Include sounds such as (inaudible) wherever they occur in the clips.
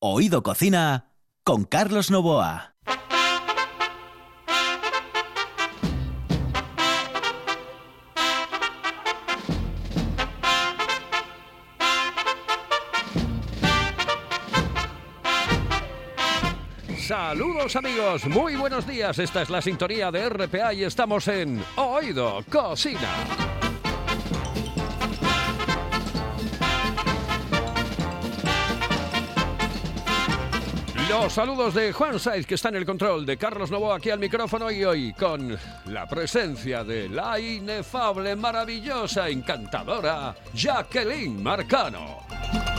Oído Cocina con Carlos Novoa. Saludos amigos, muy buenos días. Esta es la sintonía de RPA y estamos en Oído Cocina. Los saludos de Juan Saiz, que está en el control, de Carlos Novoa aquí al micrófono y hoy con la presencia de la inefable, maravillosa, encantadora Jacqueline Marcano.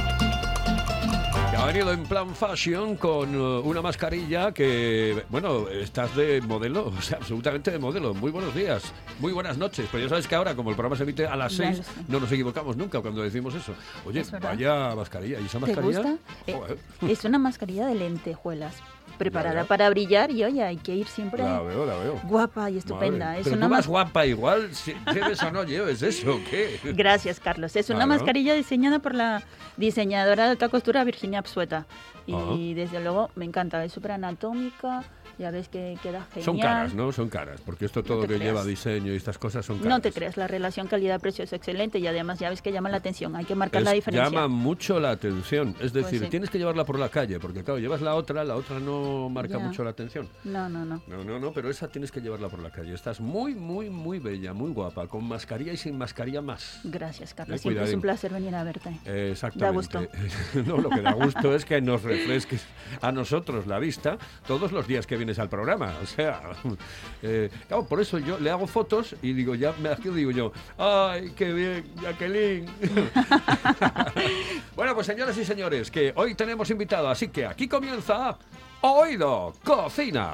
Ha venido en plan fashion con uh, una mascarilla que, bueno, estás de modelo, (laughs) o sea, absolutamente de modelo. Muy buenos días, muy buenas noches. Pero ya sabes que ahora, como el programa se emite a las Ya lo 6, sé. no nos equivocamos nunca cuando decimos eso. Oye, Es vaya mascarilla. ¿Y esa ¿Te mascarilla? gusta? Eh, Joder. es una mascarilla de lentejuelas, preparada para brillar y oye, hay que ir siempre La veo, la veo. guapa y estupenda. Madre. Es Pero una tú vas mas- guapa igual, si lleves o no lleves eso, ¿o ¿qué? (laughs) Gracias, Carlos. Es una mascarilla diseñada por la diseñadora de alta costura Virginia Psueta. Y desde luego me encanta, es súper anatómica, ya ves que queda genial. Son caras, ¿no? Son caras, porque esto todo que creas. lleva diseño y estas cosas son caras. No te creas, la relación calidad-precio es excelente y además ya ves que llama la atención, hay que marcar la diferencia. llama mucho la atención. Es decir, Pues sí. tienes que llevarla por la calle, porque claro, llevas la otra, la otra no marca Ya. mucho la atención. No, no, no. No, no, no, pero esa tienes que llevarla por la calle. Estás muy, muy, muy bella, muy guapa, con mascarilla y sin mascarilla más. Gracias, Carlos. Eh, Siempre es un placer venir a verte. Eh, Exactamente. Da gusto. (laughs) no, lo que da gusto es que nos refresques a nosotros la vista todos los días que al programa. O sea, (laughs) eh, por eso yo le hago fotos y digo, ya me aquí digo yo, ¡ay, qué bien, Jacqueline! (laughs) bueno, pues señoras y señores, que hoy tenemos invitado, así que aquí comienza Oído Cocina.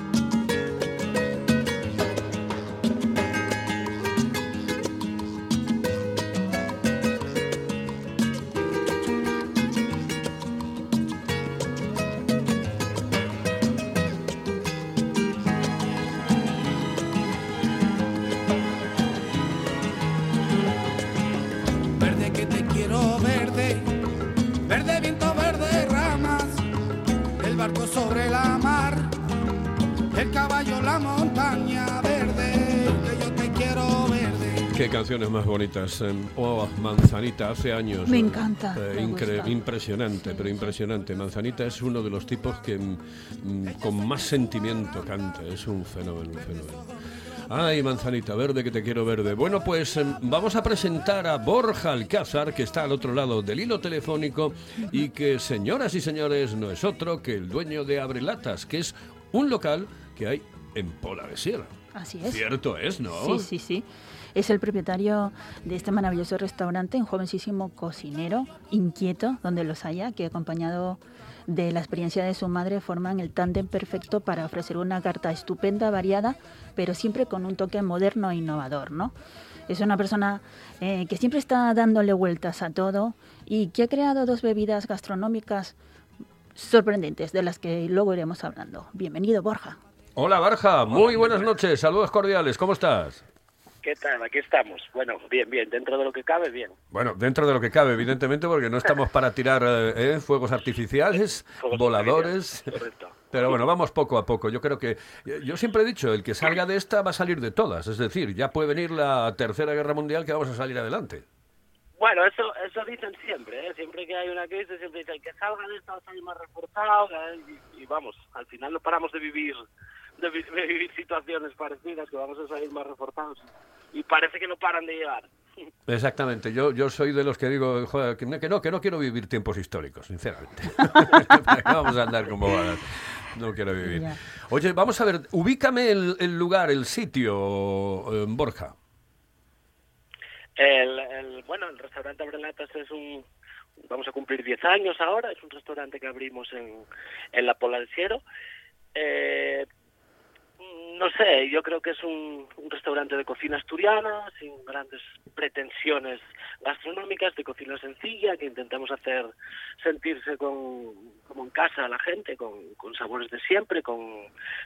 Bonitas. Oh, Manzanita, hace años. Me eh, encanta, eh, me impresionante, pero impresionante. Manzanita es uno de los tipos que mm, mm, con más sentimiento canta. Es un fenómeno, un fenómeno. Ay, manzanita verde, que te quiero verde. Bueno, pues em, vamos a presentar a Borja Alcázar, que está al otro lado del hilo telefónico y que, señoras y señores, no es otro que el dueño de Abrelatas, que es un local que hay en Pola de Sierra. Así es. Cierto es, ¿no? Sí, sí, sí. Es el propietario de este maravilloso restaurante, un jovencísimo cocinero, inquieto, donde los haya, que acompañado de la experiencia de su madre forman el tándem perfecto para ofrecer una carta estupenda, variada, pero siempre con un toque moderno e innovador, ¿no? Es una persona eh, que siempre está dándole vueltas a todo y que ha creado dos bebidas gastronómicas sorprendentes, de las que luego iremos hablando. Bienvenido, Borja. Hola, Barja. Muy buenas noches. Saludos cordiales. ¿Cómo estás? ¿Qué tal? Aquí estamos. Bueno, bien, bien. Dentro de lo que cabe, bien. Bueno, dentro de lo que cabe, evidentemente, porque no estamos para tirar eh, eh, fuegos artificiales, (laughs) Fuegos voladores. Correcto. Pero bueno, vamos poco a poco. Yo creo que. Yo siempre he dicho, el que salga de esta va a salir de todas. Es decir, ya puede venir la Tercera Guerra Mundial que vamos a salir adelante. Bueno, eso eso dicen siempre, ¿eh? Siempre que hay una crisis, siempre dicen el que salga de esta va a salir más reforzado. ¿eh? Y, y vamos, al final no paramos de vivir de, vi- de vivir situaciones parecidas, que vamos a salir más reforzados. y parece que no paran de llegar. (laughs) Exactamente, yo, yo soy de los que digo joder, que, no, que no, que no quiero vivir tiempos históricos, sinceramente. (laughs) vamos a andar como van. No quiero vivir. Oye, vamos a ver, ubícame el, el lugar, el sitio, eh, Borja. El, el- bueno, el restaurante Abrelatas es un... Vamos a cumplir 10 años ahora, es un restaurante que abrimos en, en La Pola del Cielo. Eh, no sé, yo creo que es un, restaurante de cocina asturiana, sin grandes pretensiones gastronómicas, de cocina sencilla, que intentamos hacer sentirse con, como en casa a la gente, con, con sabores de siempre, con,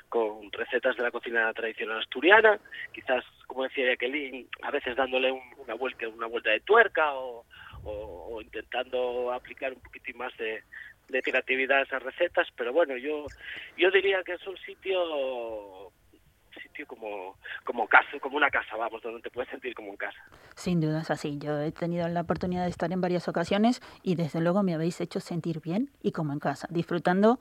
con recetas de la cocina tradicional asturiana, quizás, como decía Jacqueline, a veces dándole un- una vuelta una vuelta de tuerca o- o intentando aplicar un poquitín más de, de creatividad a esas recetas, pero bueno, yo yo diría que es un sitio sitio como como casa, como una casa, vamos, donde te puedes sentir como en casa. Sin duda es así. Yo he tenido la oportunidad de estar en varias ocasiones y desde luego me habéis hecho sentir bien y como en casa, disfrutando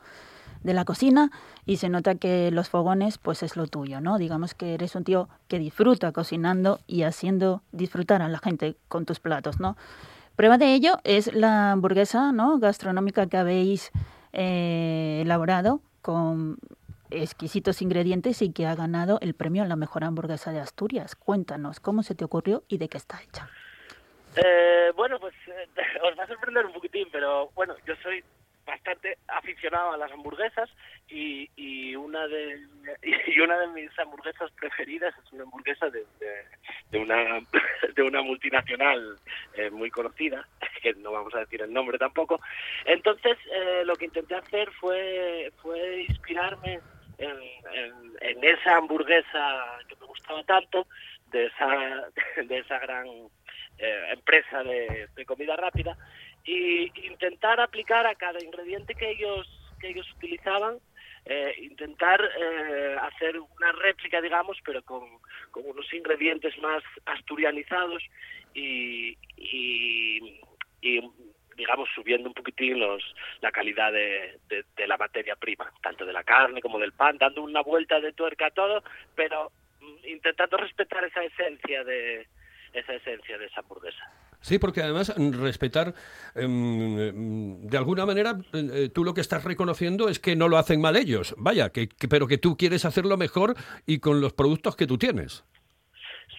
de la cocina y se nota que los fogones pues es lo tuyo, ¿no? Digamos que eres un tío que disfruta cocinando y haciendo disfrutar a la gente con tus platos, ¿no? Prueba de ello es la hamburguesa, ¿no? Gastronómica que habéis eh, elaborado con exquisitos ingredientes y que ha ganado el premio a la mejor hamburguesa de Asturias. Cuéntanos cómo se te ocurrió y de qué está hecha. Eh, bueno, pues eh, (laughs) os va a sorprender un poquitín, pero bueno, yo soy bastante aficionado a las hamburguesas y, y una de (laughs) y una de mis hamburguesas preferidas es una hamburguesa de, de, una (laughs) de una multinacional eh, muy conocida (laughs) que no vamos a decir el nombre tampoco. Entonces eh, lo que intenté hacer fue fue inspirarme en, esa hamburguesa que me gustaba tanto de esa de esa gran eh, empresa de comida rápida y intentar aplicar a cada ingrediente que ellos que ellos utilizaban eh, intentar eh, hacer una réplica digamos pero con, con unos ingredientes más asturianizados y, y, digamos subiendo un poquitín los la calidad de, de, de la materia prima tanto de la carne como del pan dando una vuelta de tuerca a todo pero mm, intentando respetar esa esencia de esa esencia de esa hamburguesa Sí, porque además mm, respetar, em, de alguna manera, eh, tú lo que estás reconociendo es que no lo hacen mal ellos, vaya, que, que- pero que tú quieres hacerlo mejor y con los productos que tú tienes.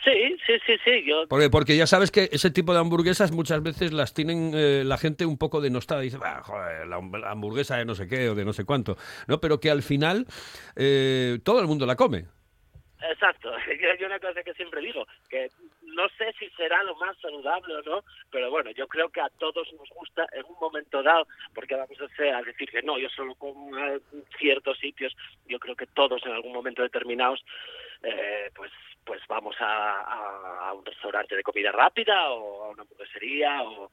Sí, sí, sí, sí. Yo, Porque, porque ya sabes que ese tipo de hamburguesas muchas veces las tienen eh, la gente un poco denostada. Dice, "Ah, joder, la, hamburguesa de no sé qué o de no sé cuánto. ¿no? Pero que al final eh, todo el mundo la come. exacto. (laughs) Yo hay una cosa que siempre digo, que no sé si será lo más saludable o no, pero bueno, yo creo que a todos nos gusta en un momento dado, porque vamos a, hacer, a decir que no, yo solo como en ciertos sitios, yo creo que todos en algún momento determinados, eh, pues pues vamos a, un restaurante de comida rápida o a una hamburguesería o,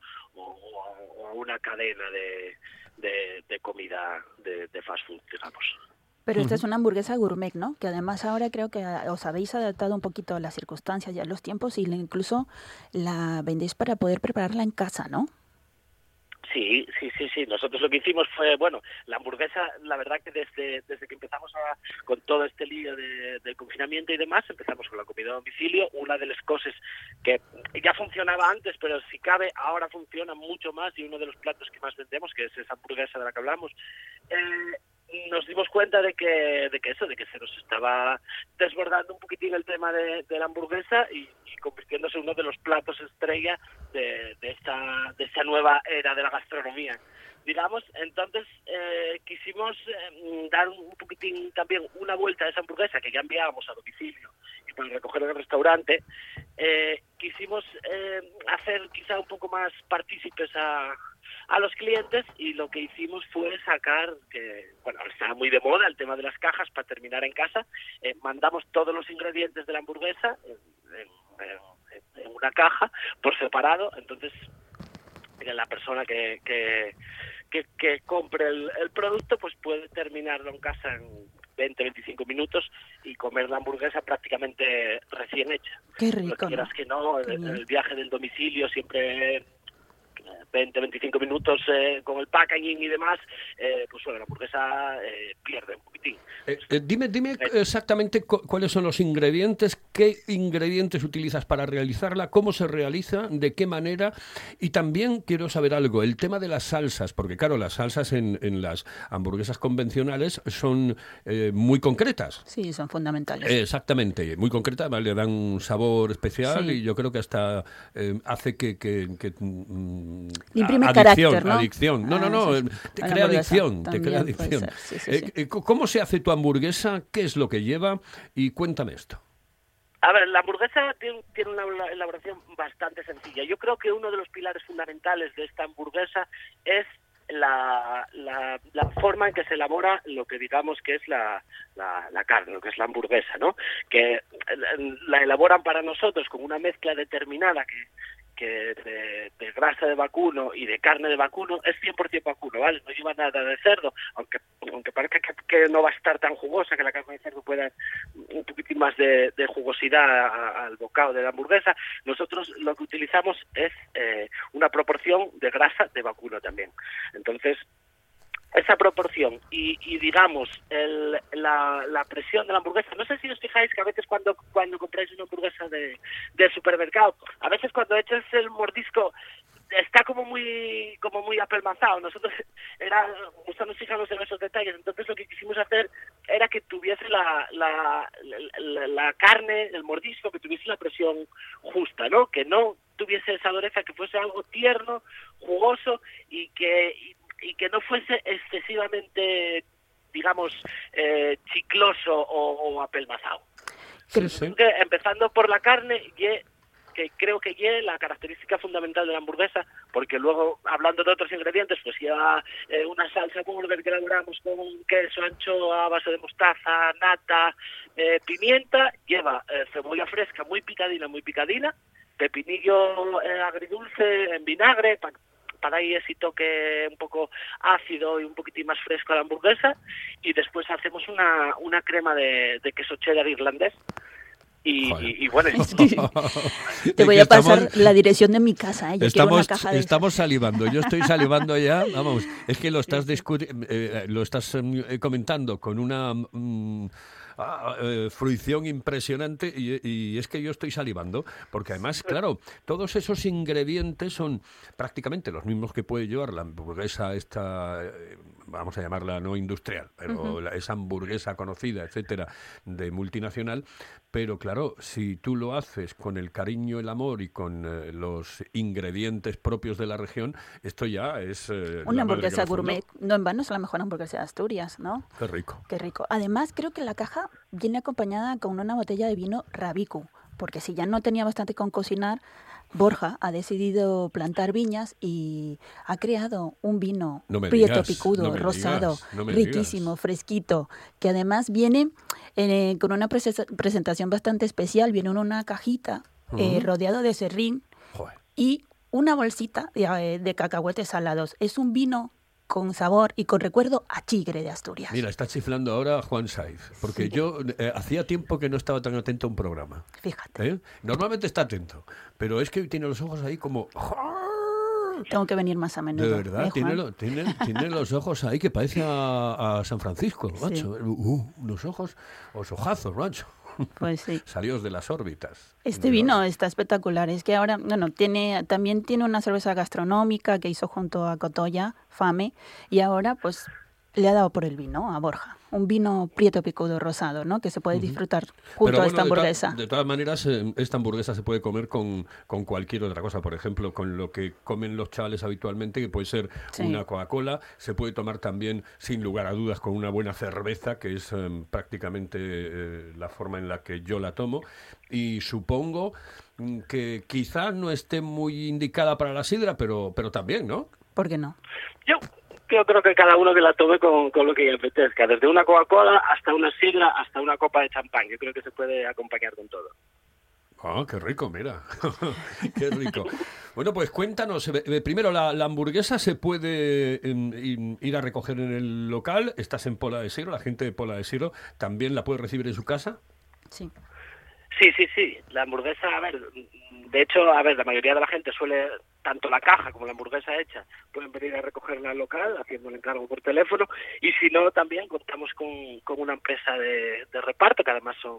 a una cadena de, de, de comida de, de fast food, digamos. Pero esta es una hamburguesa gourmet, ¿no? Que además ahora creo que os habéis adaptado un poquito a las circunstancias y a los tiempos y la- incluso la vendéis para poder prepararla en casa, ¿no? Sí, sí, sí, sí. Nosotros lo que hicimos fue, bueno, la hamburguesa, la verdad que desde, desde que empezamos a, con todo este lío de, de confinamiento y demás, empezamos con la comida a domicilio. Una de las cosas que ya funcionaba antes, pero si cabe, ahora funciona mucho más y uno de los platos que más vendemos, que es esa hamburguesa de la que hablamos, eh, nos dimos cuenta de que, de que eso, de que se nos estaba desbordando un poquitín el tema de, la hamburguesa y, y convirtiéndose en uno de los platos estrella de, de esta de esta nueva era de la gastronomía. Digamos entonces eh, quisimos eh, dar un poquitín también una vuelta a esa hamburguesa que ya enviábamos a domicilio y para recoger en el restaurante eh, quisimos eh, hacer quizá un poco más partícipes a a los clientes y lo que hicimos fue sacar, que bueno, está muy de moda el tema de las cajas para terminar en casa, eh, mandamos todos los ingredientes de la hamburguesa en, en- en- en una caja por separado, entonces la persona que, que, que, que compre el, el producto pues puede terminarlo en casa en 20, 25 minutos y comer la hamburguesa prácticamente recién hecha. Qué Lo rico, ¿no? quieras que no, Qué el, bien. el viaje del domicilio siempre eh, 20, 25 minutos eh, con el packaging y demás, eh, pues bueno, la hamburguesa eh, pierde un poquitín. Eh, eh, dime, dime exactamente cu- cuáles son los ingredientes, qué ingredientes utilizas para realizarla, cómo se realiza, de qué manera. Y también quiero saber algo, el tema de las salsas, porque claro, las salsas en, en las hamburguesas convencionales son eh, muy concretas. Sí, son fundamentales. Exactamente, muy concretas, ¿vale? le dan un sabor especial Sí. y yo creo que hasta eh, hace que... que, que, mm, imprime a- carácter, adicción, ¿no? adicción. No, no, Ah, no, sí, eh, sí. te crea adicción, te crea adicción. ser, sí, sí, Eh, sí. eh, ¿Cómo se hace tu hamburguesa? ¿Qué es lo que lleva? Y cuéntame esto. A ver, la hamburguesa tiene, tiene una ela- elaboración bastante sencilla. Yo creo que uno de los pilares fundamentales de esta hamburguesa es la, la, la forma en que se elabora lo que digamos que es la, la, la carne, lo que es la hamburguesa, ¿no? Que eh, la elaboran para nosotros con una mezcla determinada que, que de, grasa de vacuno y de carne de vacuno es 100% vacuno, ¿vale? No lleva nada de cerdo, aunque aunque parezca que, no va a estar tan jugosa, que la carne de cerdo pueda un poquitín más de, de jugosidad al bocado de la hamburguesa, nosotros lo que utilizamos es eh, una proporción de grasa de vacuno también. Entonces, esa proporción. Y, y digamos el- la, la presión de la hamburguesa no sé si os fijáis que a veces cuando cuando compráis una hamburguesa de, de supermercado a veces cuando echas el mordisco está como muy como muy apelmazado. Nosotros (laughs) era gustarnos fijarnos en esos detalles. Entonces lo que quisimos hacer era que tuviese la, la, la, la carne el mordisco que tuviese la presión justa no que no tuviese esa dureza que fuese algo tierno jugoso y que y- y que no fuese excesivamente, digamos, eh, chicloso o, o apelmazado. Sí, sí. Que, empezando por la carne, ye- que creo que ye la característica fundamental de la hamburguesa, porque luego, hablando de otros ingredientes, pues lleva eh, una salsa burger que elaboramos con queso, anchoa, a base de mostaza, nata, eh, pimienta, lleva eh, cebolla fresca muy picadina, muy picadina, pepinillo eh, agridulce en vinagre, pa- para ahí ese toque un poco ácido y un poquitín más fresco a la hamburguesa y después hacemos una, una crema de, de queso cheddar irlandés y, Joder. y- y bueno (laughs) Te voy a pasar estamos- la dirección de mi casa, ¿eh? Yo quiero una Estamos, caja de esas. estamos salivando, yo estoy salivando ya, (laughs) vamos, es que lo estás, discuti- eh, lo estás em, eh, comentando con una mm, ah, eh, fruición impresionante y, y es que yo estoy salivando, porque además, claro, todos esos ingredientes son prácticamente los mismos que puede llevar la hamburguesa esta, eh, vamos a llamarla no industrial, pero la- esa hamburguesa conocida, etcétera, de multinacional, pero claro, si tú lo haces con el cariño, el amor y con eh, los ingredientes propios de la región, esto ya es... eh, Una hamburguesa gourmet, no en vano es la mejor hamburguesa de Asturias, ¿no? Qué rico. Qué rico. Además, creo que la caja viene acompañada con una botella de vino Rabicu, porque si ya no tenía bastante con cocinar, Borja ha decidido plantar viñas y ha creado un vino No prieto digas, picudo, no rosado, digas, no me riquísimo, digas. fresquito, que además viene eh, con una prese- presentación bastante especial, viene en una cajita eh, Ujú. rodeado de serrín Joder. y una bolsita de, eh, de cacahuetes salados. Es un vino con sabor y con recuerdo a Chigre de Asturias. Mira, está chiflando ahora Juan Saiz, porque yo eh, hacía tiempo que no estaba tan atento a un programa. Fíjate, ¿eh? Normalmente está atento, pero es que tiene los ojos ahí como... tengo que venir más a menudo. De verdad, ¿eh, tiene, Juan? lo- tiene, tiene los ojos ahí que parece a, a San Francisco, macho. Uh, unos ojos, os ojazos, macho. Pues sí. (laughs) Salidos de las órbitas. Este vino está espectacular. Es que ahora, bueno, tiene, también tiene una cerveza gastronómica que hizo junto a Cotoya, Fame, y ahora pues le ha dado por el vino a Borja. Un vino prieto picudo rosado, ¿no? Que se puede disfrutar junto a esta de hamburguesa. De, todas maneras, eh, esta hamburguesa se puede comer con, con cualquier otra cosa. Por ejemplo, con lo que comen los chavales habitualmente, que puede ser Sí. una Coca-Cola. Se puede tomar también, sin lugar a dudas, con una buena cerveza, que es eh, prácticamente eh, la forma en la que yo la tomo. Y supongo mm, que quizás no esté muy indicada para la sidra, pero, pero también, ¿no? ¿Por qué no? yo, yo creo que cada uno que la tome con, con lo que le apetezca, desde una Coca-Cola hasta una sidra, hasta una copa de champán. Yo creo que se puede acompañar con todo. Ah, qué rico, mira. (laughs) qué rico. Bueno, pues cuéntanos. eh, eh, Primero, la, la hamburguesa se puede em, in- ir a recoger en el local. Estás en Pola de Siro, la gente de Pola de Siro también la puede recibir en su casa. Sí. Sí, sí, sí. La hamburguesa, a ver, de hecho, a ver, la mayoría de la gente suele tanto la caja como la hamburguesa hecha pueden venir a recogerla al local haciendo el encargo por teléfono y si no también contamos con, con una empresa de, de reparto que además son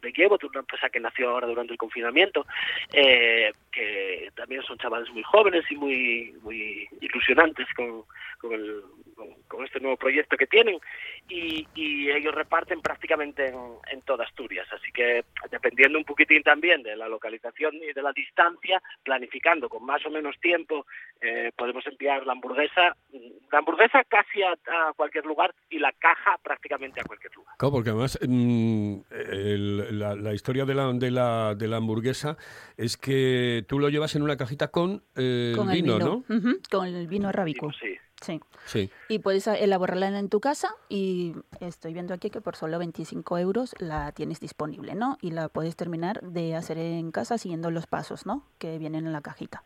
de Kievo, una empresa que nació ahora durante el confinamiento, eh, que también son chavales muy jóvenes y muy muy ilusionantes con, con, el, con, este nuevo proyecto que tienen y, y ellos reparten prácticamente en, en toda Asturias. Así que dependiendo un poquitín también de la localización y de la distancia, planificando con más o menos tiempo, eh, podemos enviar la hamburguesa, la hamburguesa casi a, a cualquier lugar y la caja prácticamente a cualquier lugar. Claro, porque además mm, el- la, la historia de la, de, la, de la hamburguesa es que tú lo llevas en una cajita con, eh, con vino, el ¿no? vino. Ujú, con el vino arábico. Sí. Sí. Sí. Y puedes a- elaborarla en tu casa y estoy viendo aquí que por solo 25 euros la tienes disponible, ¿no? Y la puedes terminar de hacer en casa siguiendo los pasos, ¿no? Que vienen en la cajita.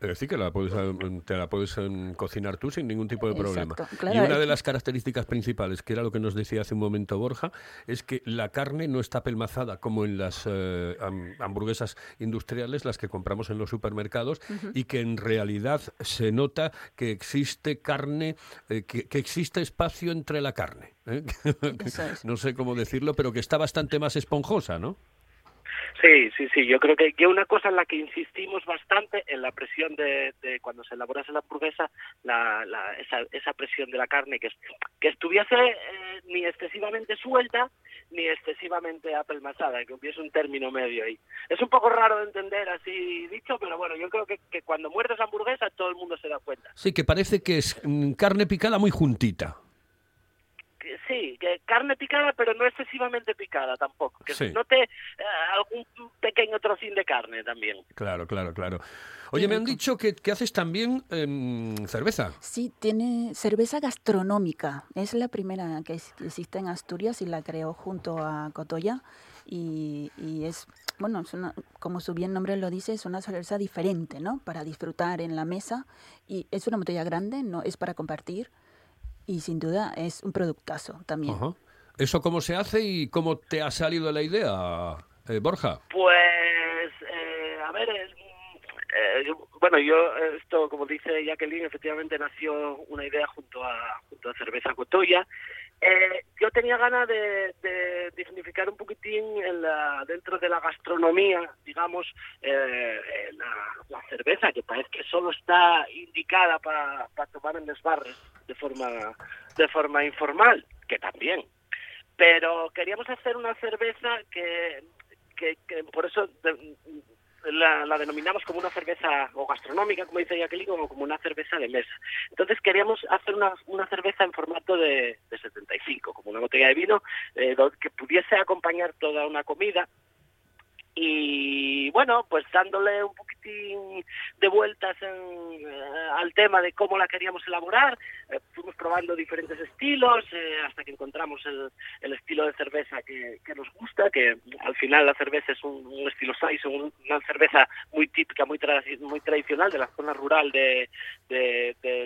Es decir, que la puedes, eh, te la puedes em, cocinar tú sin ningún tipo de problema. Exacto, y una es de las características principales, que era lo que nos decía hace un momento Borja, es que la carne no está pelmazada como en las eh, ham- hamburguesas industriales, las que compramos en los supermercados, y que en realidad se nota que existe carne, eh, que, que existe espacio entre la carne. ¿eh? (laughs) No sé cómo decirlo, pero que está bastante más esponjosa, ¿no? Sí, sí, sí. Yo creo que, que una cosa en la que insistimos bastante en la presión de, de cuando se elabora la hamburguesa, la, la- esa, esa presión de la carne que, que estuviese eh, ni excesivamente suelta ni excesivamente apelmazada, que hubiese un término medio ahí. Es un poco raro de entender así dicho, pero bueno, yo creo que, que cuando muerdes hamburguesa todo el mundo se da cuenta. Sí, que parece que es mm, carne picada muy juntita. Que sí, que carne picada, pero no excesivamente picada tampoco. Que Sí. se note eh, algún pequeño trocín de carne también. Claro, claro, claro. Oye, me han dicho que, que haces también em, cerveza. Sí, tiene cerveza gastronómica. Es la primera que existe en Asturias y la creó junto a Cotoya. Y, y es, bueno, es una- como su bien nombre lo dice, es una cerveza diferente, ¿no? Para disfrutar en la mesa. Y es una botella grande, no es para compartir. Y sin duda es un productazo también. Ajá. ¿Eso cómo se hace y cómo te ha salido la idea, eh, Borja? Pues, eh, a ver, eh, eh, yo- bueno, yo esto, como dice Jacqueline, efectivamente nació una idea junto a, junto a Cerveza Cotoya. Eh, yo tenía ganas de, de dignificar un poquitín en la, dentro de la gastronomía, digamos, la, la cerveza, que parece que solo está indicada para tomar en los bares de forma, de forma informal, que también. Pero queríamos hacer una cerveza que, que, por eso la, denominamos como una cerveza o gastronómica, como dice Jacqueline, o como una cerveza de mesa. Entonces queríamos hacer una, una cerveza en formato de, de 75, como una botella de vino, eh, que pudiese acompañar toda una comida. Y bueno, pues dándole un poquitín de vueltas en, eh, al tema de cómo la queríamos elaborar, eh, fuimos probando diferentes estilos eh, hasta que encontramos el, estilo de cerveza que, nos gusta, que al final la cerveza es un, estilo Saison, un- una cerveza muy típica, muy, tradi- muy tradicional de la zona rural de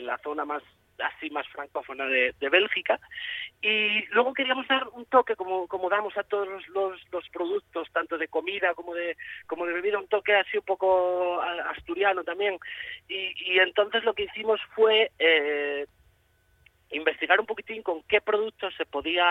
la zona más así más francófona de, de Bélgica. Y luego queríamos dar un toque como, como damos a todos los, los, productos tanto de comida como de como de bebida un toque así un poco asturiano también. Y, entonces lo que hicimos fue eh, investigar un poquitín con qué productos se podía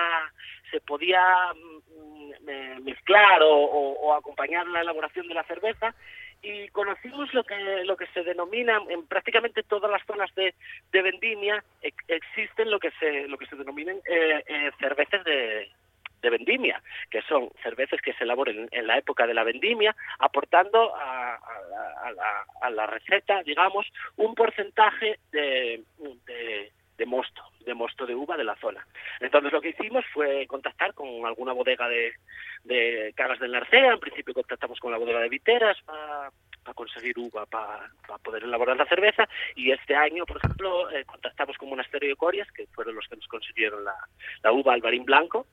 se podía mm, eh, mezclar o acompañar la elaboración de la cerveza y conocimos lo que lo que se denomina en prácticamente todas las zonas de, vendimia ex- existen lo que se lo que se denominan eh, eh, cervezas de de vendimia, que son cervezas que se elaboren en la época de la vendimia, aportando a la receta, digamos, un porcentaje de, de, de mosto, de mosto de uva de la zona. Entonces lo que hicimos fue contactar con alguna bodega de, de Cagas del Narcea, en principio contactamos con la bodega de Viteras para conseguir uva para poder elaborar la cerveza. Y este año, por ejemplo, eh, contactamos con Monasterio de Corias, que fueron los que nos consiguieron la, la uva Albarín Blanco,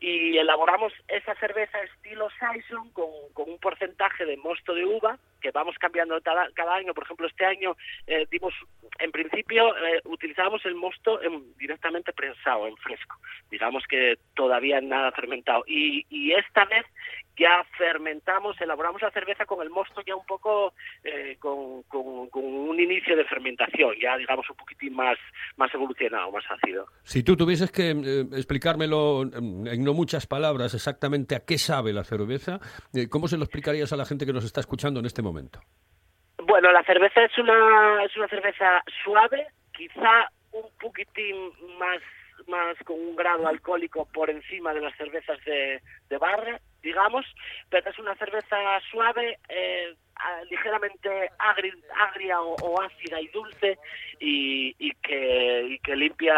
y elaboramos esa cerveza estilo Saison con un porcentaje de mosto de uva que vamos cambiando cada, año. Por ejemplo, este año eh, dimos, en principio, eh, utilizábamos el mosto en- directamente prensado, en fresco. Digamos que todavía nada fermentado. Y, esta vez ya fermentamos, elaboramos la cerveza con el mosto ya un poco eh, con, un inicio de fermentación, ya digamos un poquitín más, más evolucionado, más ácido. Si tú tuvieses que explicármelo mm, en no muchas palabras exactamente a qué sabe la cerveza, eh, ¿cómo se lo explicarías a la gente que nos está escuchando en este momento? Bueno, la cerveza es una, es una cerveza suave, quizá un poquitín más, más con un grado alcohólico por encima de las cervezas de, de barra, digamos, pero es una cerveza suave, eh, ligeramente agri- agria o, o ácida y dulce y, y que, y que limpia,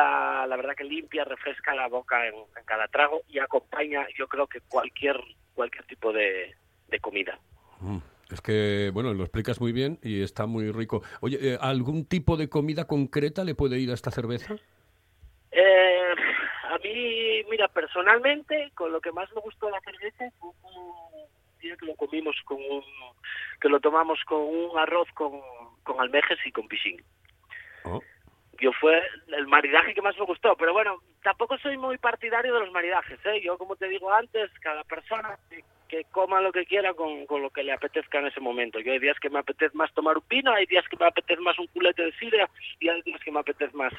la verdad que limpia, refresca la boca en, en cada trago y acompaña, yo creo que cualquier, cualquier tipo de, de comida. Mm, Es que, bueno, lo explicas muy bien y está muy rico. Oye, eh, ¿algún tipo de comida concreta le puede ir a esta cerveza? Eh, a mí, mira, personalmente, con lo que más me gustó de la cerveza fue un día que lo comimos con un, que lo tomamos con un arroz con, con almejes y con piscín. Oh. Yo fue el maridaje que más me gustó, pero bueno, tampoco soy muy partidario de los maridajes, ¿eh? Yo, como te digo antes, cada persona que, coma lo que quiera con, con lo que le apetezca en ese momento. Yo hay días que me apetece más tomar un vino, hay días que me apetece más un culete de sidra y hay días que me apetece más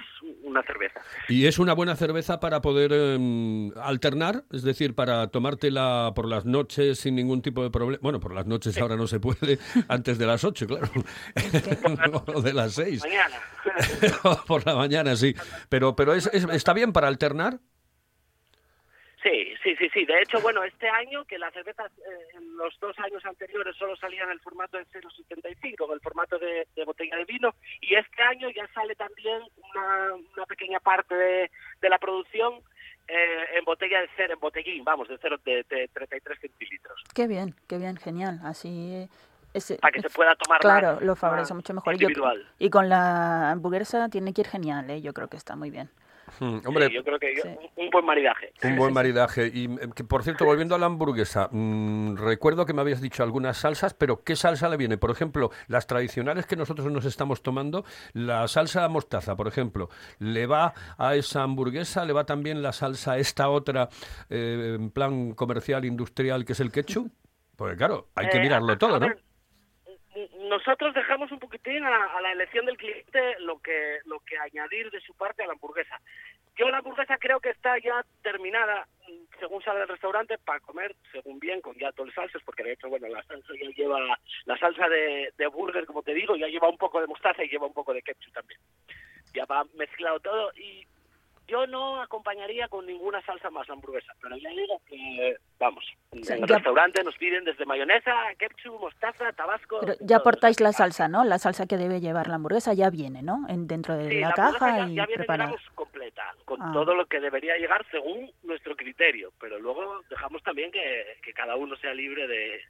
una cerveza. ¿Y es una buena cerveza para poder em, alternar? Es decir, para tomártela por las noches sin ningún tipo de problema. Bueno, por las noches ahora no se puede, (laughs) antes de las 8, claro. (laughs) o de las 6. Mañana. (laughs) por la mañana, sí. Pero, pero es, es- ¿está bien para alternar? Sí, sí, sí, sí. De hecho, bueno, este año, que las cervezas eh, en los dos años anteriores solo salían en el formato de 0,75, en el formato de, de botella de vino, y este año ya sale también una, una pequeña parte de, de la producción eh, en botella de cero, en botellín, vamos, de cero de, de 33 centilitros, Qué bien, qué bien, genial. Así ese, para que se pueda tomar Claro, lo favorece mucho mejor. Y yo- Individual. y con la hamburguesa tiene que ir genial, ¿eh? yo creo que está muy bien. Mm, hombre, Sí, yo creo que yo- Sí. un, un buen maridaje. Un buen maridaje. Y eh, que, por cierto, volviendo a la hamburguesa, mm, recuerdo que me habías dicho algunas salsas, pero ¿qué salsa le viene? Por ejemplo, las tradicionales que nosotros nos estamos tomando, la salsa mostaza, por ejemplo, ¿le va a esa hamburguesa? ¿Le va también la salsa esta otra eh, en plan comercial, industrial, que es el ketchup? Porque claro, hay que Eh, mirarlo todo, ¿no? ver, nosotros dejamos un poquitín a, a la elección del cliente lo que lo que añadir de su parte a la hamburguesa. Yo la hamburguesa creo que está ya terminada según sale del restaurante para comer según bien con ya todas las salsas porque de hecho bueno la salsa ya lleva la salsa de, de burger como te digo ya lleva un poco de mostaza y lleva un poco de ketchup también ya va mezclado todo y yo no acompañaría con ninguna salsa más la hamburguesa, pero ya digo que, vamos, en el ya- restaurante nos piden desde mayonesa, ketchup, mostaza, tabasco... Pero ya aportáis la salsa, ¿no? La salsa que debe llevar la hamburguesa ya viene, ¿no? En, dentro de Sí, la, caja ya, y ya viene, digamos, completa, con Ah. todo lo que debería llegar según nuestro criterio, pero luego dejamos también que, que cada uno sea libre de,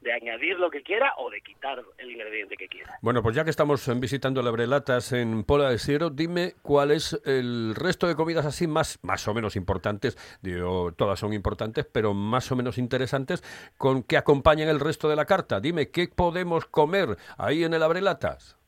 de añadir lo que quiera o de quitar el ingrediente que quiera. Bueno, pues ya que estamos eh, visitando la Brelatas en Pola de Siero, dime cuál es el resto de comidas así más, más o menos importantes, digo, todas son importantes, pero más o menos interesantes, con que acompañen el resto de la carta. Dime, ¿qué podemos comer ahí en el Abrelatas?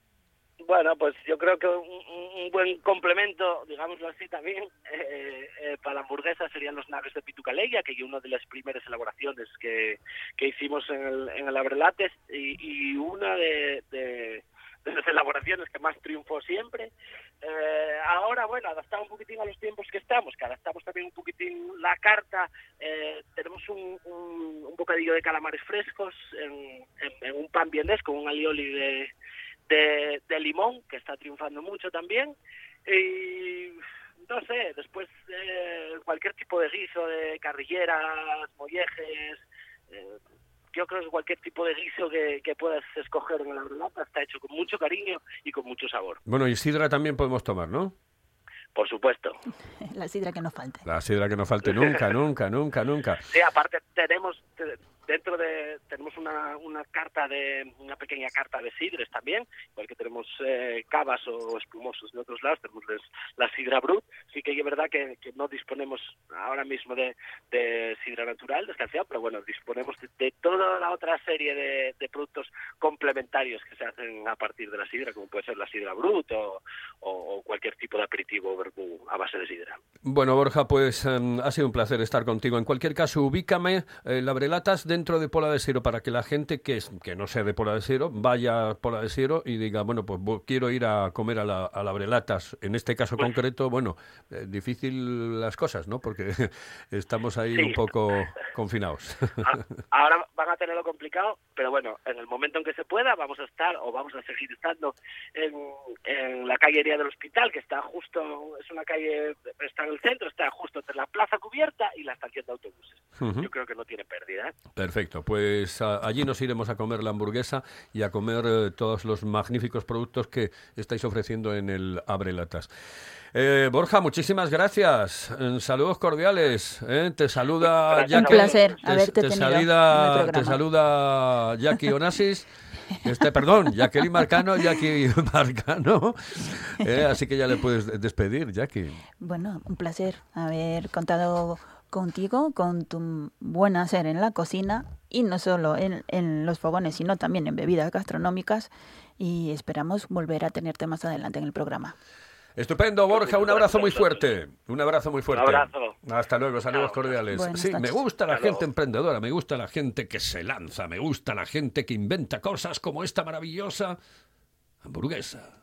Bueno, pues yo creo que un, un- buen complemento, digámoslo así también, (laughs) eh, eh, para la hamburguesa serían los naves de Pitucaleya, que es una de las primeras elaboraciones que, que hicimos en el, en el Abrelates y, y una de, de- las elaboraciones que más triunfó siempre. Eh, ahora, bueno, adaptado un poquitín a los tiempos que estamos, que adaptamos también un poquitín la carta, eh, tenemos un, un, bocadillo de calamares frescos en, un pan vienés con un alioli de, de, de limón, que está triunfando mucho también. Y no sé, después eh, cualquier tipo de guiso de carrilleras, mollejes, eh, yo creo que cualquier tipo de guiso que, que puedas escoger en la relata está hecho con mucho cariño y con mucho sabor, Bueno, y sidra también podemos tomar, ¿no? por supuesto. (laughs) La sidra que no falte. La sidra que no falte (laughs) nunca, nunca, nunca, nunca. Sí, aparte tenemos te- dentro de tenemos una, una carta de una pequeña carta de sidres también, igual que tenemos eh, cavas o espumosos de otros lados, tenemos les- la sidra brut, sí que es verdad que, que no disponemos ahora mismo de, de sidra natural, descalciada, pero bueno, disponemos de, de toda la otra serie de, de productos complementarios que se hacen a partir de la sidra, como puede ser la sidra brut o, o cualquier tipo de aperitivo verbú a base de sidra. Bueno, Borja, pues em, ha sido un placer estar contigo. En cualquier caso, ubícame eh, Labrelatas dentro de Pola de Siero para que la gente que, es, que no sea de Pola de Siero vaya a Pola de Siero y diga, bueno, pues quiero ir a comer a, la, a Labrelatas. En este caso Pues concreto, bueno, eh, difícil las cosas, ¿no? Porque (laughs) estamos ahí Sí. un poco confinados. A- (laughs) (laughs) Ahora van a tenerlo complicado, pero bueno, en el momento en que se pueda vamos a estar o vamos a seguir estando en, en la calle Hería del Hospital, que está justo, es una calle, está en el centro, está justo entre la plaza cubierta y la estación de autobuses. Yo creo que no tiene pérdida. ¿eh? Perfecto, pues a- allí nos iremos a comer la hamburguesa y a comer eh, todos los magníficos productos que estáis ofreciendo en el Abrelatas. Eh, Borja, muchísimas gracias. Eh, saludos cordiales. ¿eh? Te saluda (laughs) Un Jackie. placer te- haberte te, tenido salida- en el te programa. saluda Jackie Onassis. Este, perdón, Jacqueline Marcano, Jackie (laughs) Marcano. Eh, así que ya le puedes despedir, Jackie. Bueno, un placer haber contado contigo, con tu buen hacer en la cocina y no solo en, en los fogones, sino también en bebidas gastronómicas y esperamos volver a tenerte más adelante en el programa. Estupendo, Borja, un abrazo muy fuerte. Un abrazo muy fuerte. abrazo. Hasta luego, saludos Chao. cordiales. Buenas sí, me gusta la Hasta gente luego. emprendedora, me gusta la gente que se lanza, me gusta la gente que inventa cosas como esta maravillosa hamburguesa.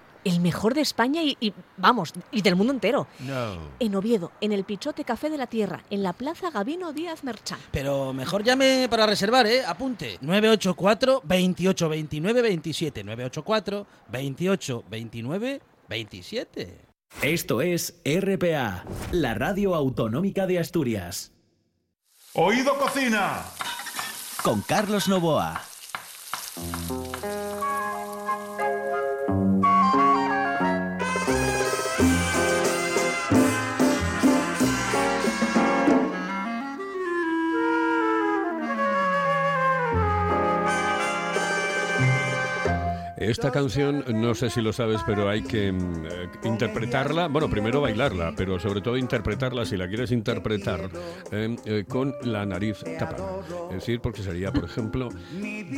El mejor de España y, y, vamos, y del mundo entero. No. En Oviedo, en el Pichote Café de la Tierra, en la Plaza Gabino Díaz Merchán. Pero mejor llame para reservar, ¿eh? Apunte. 984 28 29 27. 984 28 29 27. Esto es RPA, la radio autonómica de Asturias. Oído cocina. Con Carlos Novoa. Esta canción, no sé si lo sabes, pero hay que mm, eh, interpretarla, bueno, primero bailarla, pero sobre todo interpretarla, si la quieres interpretar, eh, eh, con la nariz tapada. Es decir, porque sería, por ejemplo,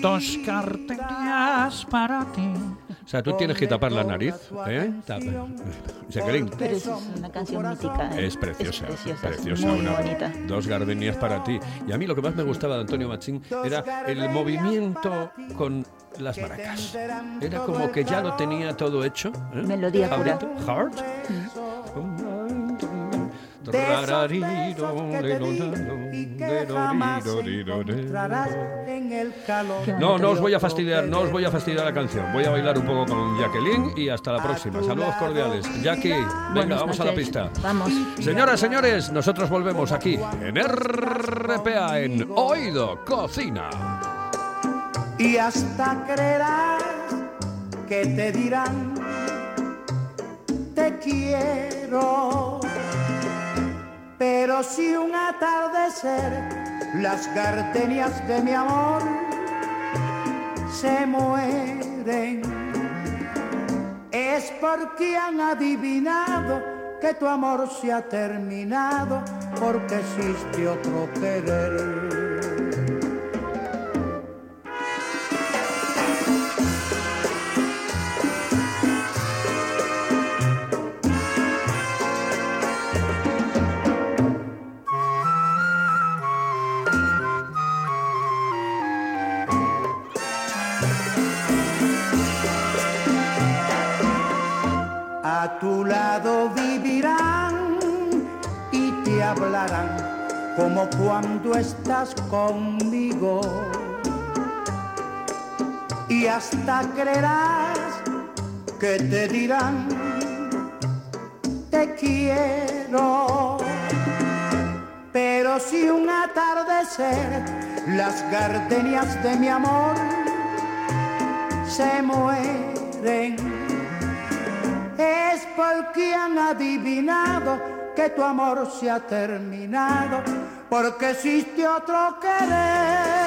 Dos carteras para ti. O sea, tú tienes que tapar la nariz, ¿eh? (laughs) Jacqueline, Pero es una canción mítica. ¿eh? Es preciosa, Es preciosa, es preciosa, muy una- bonita. Dos gardenias para ti. Y a mí lo que más me gustaba de Antonio Machín era el movimiento con las maracas. Era como que ya lo tenía todo hecho. ¿eh? Melodía pura. No, no os voy a fastidiar, no os voy a fastidiar la canción. Voy a bailar un poco con Jacqueline y hasta la próxima. Saludos cordiales. Jackie, venga, Buenas vamos a la pista. Vamos. Señoras, señores, nosotros volvemos aquí en RPA en Oído Cocina. Y hasta creerás que te dirán te quiero. Pero si un atardecer las gardenias de mi amor se mueren, es porque han adivinado que tu amor se ha terminado porque existe otro querer. Como cuando estás conmigo. y hasta creerás que te dirán te quiero. Pero si un atardecer las gardenias de mi amor se mueren, es porque han adivinado que tu amor se ha terminado, porque existe otro querer.